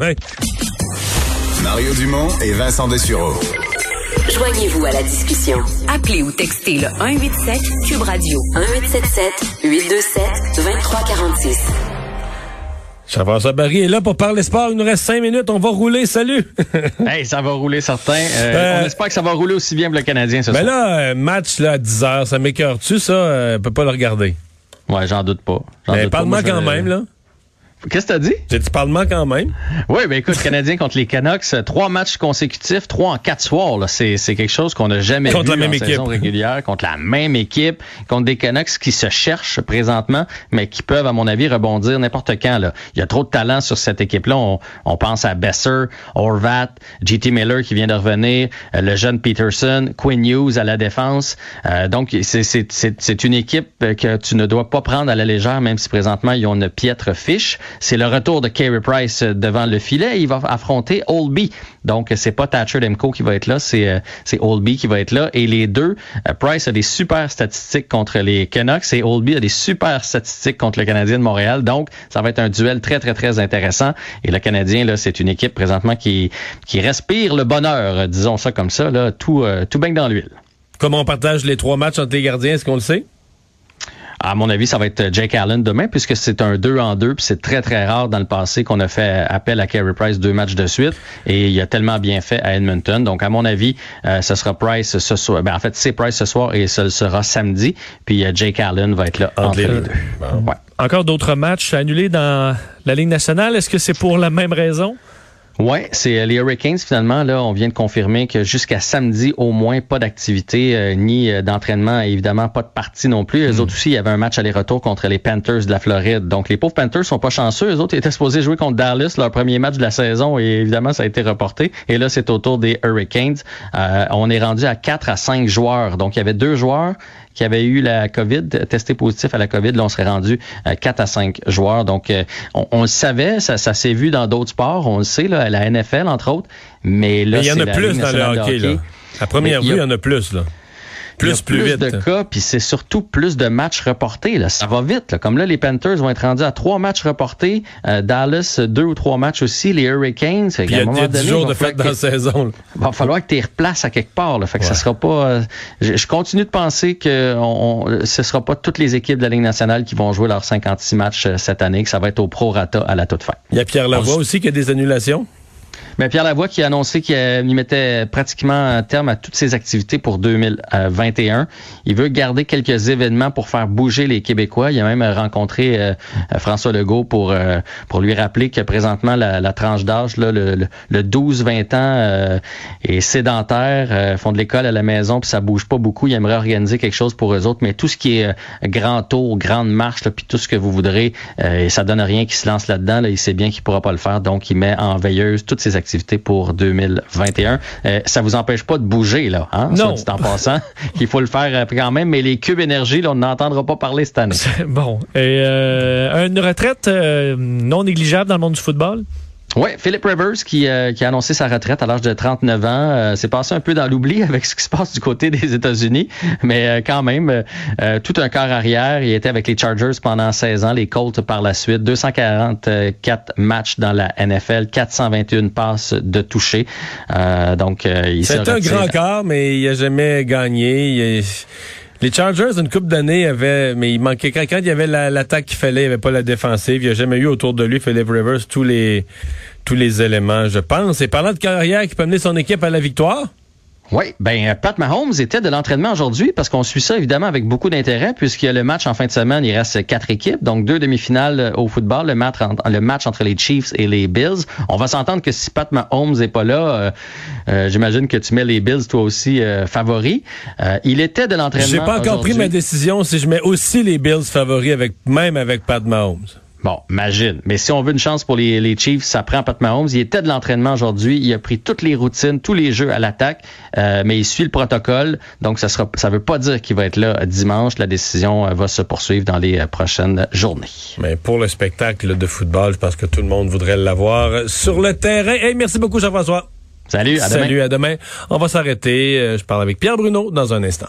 Oui. Mario Dumont et Vincent Dessureau. Joignez-vous à la discussion. Appelez ou textez le 187 Cube Radio 1877 827 2346. Jean-François Barry est là pour parler sport. Il nous reste cinq minutes. On va rouler. Salut. hey, ça va rouler certain. Euh, Euh, on espère que ça va rouler aussi bien pour le Canadien ce Ben soir. là, euh, match là, à 10 heures, ça m'écœure-tu, ça? On peut pas le regarder. Ouais, j'en doute pas. Mais pas. parle-moi Moi, quand même, là. Qu'est-ce que t'as dit? J'ai dit parle-moi quand même. Oui, ben écoute, Canadien contre les Canucks, euh, trois matchs consécutifs, trois en quatre soirs. C'est, c'est quelque chose qu'on n'a jamais Contre vu la même en équipe. saison régulière, contre la même équipe, contre des Canucks qui se cherchent présentement, mais qui peuvent, à mon avis, rebondir n'importe quand. Là. Il y a trop de talent sur cette équipe-là. On, on pense à Besser, Horvat, JT Miller qui vient de revenir, euh, le jeune Peterson, Quinn Hughes à la défense. Euh, donc, c'est, c'est, c'est, c'est une équipe que tu ne dois pas prendre à la légère, même si présentement, ils ont une piètre fiche. C'est le retour de Carey Price euh, devant le filet. Il va affronter Oldby. Donc, c'est pas Thatcher Demko qui va être là, c'est, euh, Oldby qui va être là. Et les deux, euh, Price a des super statistiques contre les Canucks et Oldby a des super statistiques contre le Canadien de Montréal. Donc, ça va être un duel très, très, très intéressant. Et le Canadien, là, c'est une équipe présentement qui, qui respire le bonheur, disons ça comme ça, là, tout, euh, tout baigne dans l'huile. Comment on partage les trois matchs entre les gardiens, est-ce qu'on le sait? À mon avis, ça va être Jake Allen demain, puisque c'est un 2 en 2, puis c'est très, très rare dans le passé qu'on a fait appel à Carey Price deux matchs de suite, et il a tellement bien fait à Edmonton. Donc, à mon avis, euh, ce sera Price ce soir. Ben, en fait, c'est Price ce soir et ce sera samedi, puis euh, Jake Allen va être là entre, les, deux. Ouais. Encore d'autres matchs annulés dans la Ligue nationale. Est-ce que c'est pour la même raison? Ouais, c'est euh, les Hurricanes finalement. Là, on vient de confirmer que jusqu'à samedi au moins pas d'activité euh, ni euh, d'entraînement, et évidemment pas de partie non plus. Les autres aussi, il y avait un match aller-retour contre les Panthers de la Floride. Donc les pauvres Panthers sont pas chanceux. Les autres étaient supposés jouer contre Dallas leur premier match de la saison et évidemment ça a été reporté. Et là c'est au tour des Hurricanes. Euh, on est rendu à 4 à 5 joueurs. Donc il y avait deux joueurs qui avaient eu la COVID, testé positif à la COVID. Là, on serait rendu à 4 à 5 joueurs. Donc, euh, on, on le savait, ça, ça s'est vu dans d'autres sports, on le sait, là, à la NFL, entre autres. Mais là, Mais il y en a plus dans le de hockey, là. À première vue, il y en a plus, là. Il y a Plus, plus vite. de cas, puis c'est surtout plus de matchs reportés. Là. Ça va vite. Là. Comme là, les Panthers vont être rendus à trois matchs reportés. Euh, Dallas, deux ou trois matchs aussi. Les Hurricanes. Il y a moment 10 donné, jours il de fête dans la saison. là. va falloir que tu les replaces à quelque part. Là. Fait que ça sera pas. euh, je, je continue de penser que on, on- ce sera pas toutes les équipes de la Ligue nationale qui vont jouer leurs 56 matchs euh, cette année, que ça va être au prorata à la toute fin. Il y a Pierre Lavoie On- aussi qui a des annulations? Mais Pierre Lavoie qui a annoncé qu'il euh, mettait pratiquement un terme à toutes ses activités pour 2021. Il veut garder quelques événements pour faire bouger les Québécois. Il a même rencontré euh, François Legault pour euh, pour lui rappeler que présentement la, la tranche d'âge, le, le, le 12-20 ans euh, est sédentaire, font de l'école à la maison puis ça bouge pas beaucoup. Il aimerait organiser quelque chose pour eux autres, mais tout ce qui est grand tour, grande marche, là, puis tout ce que vous voudrez, et ça donne rien qu'il se lance là-dedans. Là, il sait bien qu'il pourra pas le faire, donc il met en veilleuse toutes ses activités pour 2021. Euh, ça vous empêche pas de bouger là, hein? Non. soit dit en passant, il faut le faire euh, quand même. Mais les cubes énergie, là, on n'entendra pas parler cette année. Bon. Et euh, une retraite euh, non négligeable dans le monde du football? Oui, Philip Rivers qui, euh, qui a annoncé sa retraite à l'âge de 39 ans. Euh, c'est passé un peu dans l'oubli avec ce qui se passe du côté des États-Unis, mais euh, quand même, euh, euh, tout un corps arrière. Il était avec les Chargers pendant 16 ans, les Colts par la suite. 244 matchs dans la NFL, 421 passes de toucher. Euh, donc, euh, il C'est un grand corps, mais il a jamais gagné. Il Les Chargers, une coupe d'années, avaient, mais il manquait quand il y avait la- l'attaque qu'il fallait, il n'y avait pas la défensive. Il n'y a jamais eu autour de lui, Philip Rivers, tous les tous les éléments, je pense. Et parlant de carrière qui peut mener son équipe à la victoire, Oui, ben euh, Pat Mahomes était de l'entraînement aujourd'hui parce qu'on suit ça évidemment avec beaucoup d'intérêt puisqu'il y a le match en fin de semaine, il reste quatre équipes, donc deux demi-finales euh, au football, le match, entre, le match entre les Chiefs et les Bills. On va s'entendre que si Pat Mahomes est pas là, euh, euh, j'imagine que tu mets les Bills toi aussi euh, favoris. Il était de l'entraînement. j'ai pas encore pris ma décision si je mets aussi les Bills favoris avec même avec Pat Mahomes. Bon, imagine. Mais si on veut une chance pour les, les Chiefs, ça prend Pat Mahomes. Il était de l'entraînement aujourd'hui. Il a pris toutes les routines, tous les jeux à l'attaque, euh, mais il suit le protocole. Donc, ça sera, ça veut pas dire qu'il va être là dimanche. La décision euh, va se poursuivre dans les euh, prochaines journées. Mais pour le spectacle de football, je pense que tout le monde voudrait l'avoir sur le terrain. Hey, merci beaucoup Jean-François. Salut, à demain. Salut, à demain. On va s'arrêter. Je parle avec Pierre Bruno dans un instant.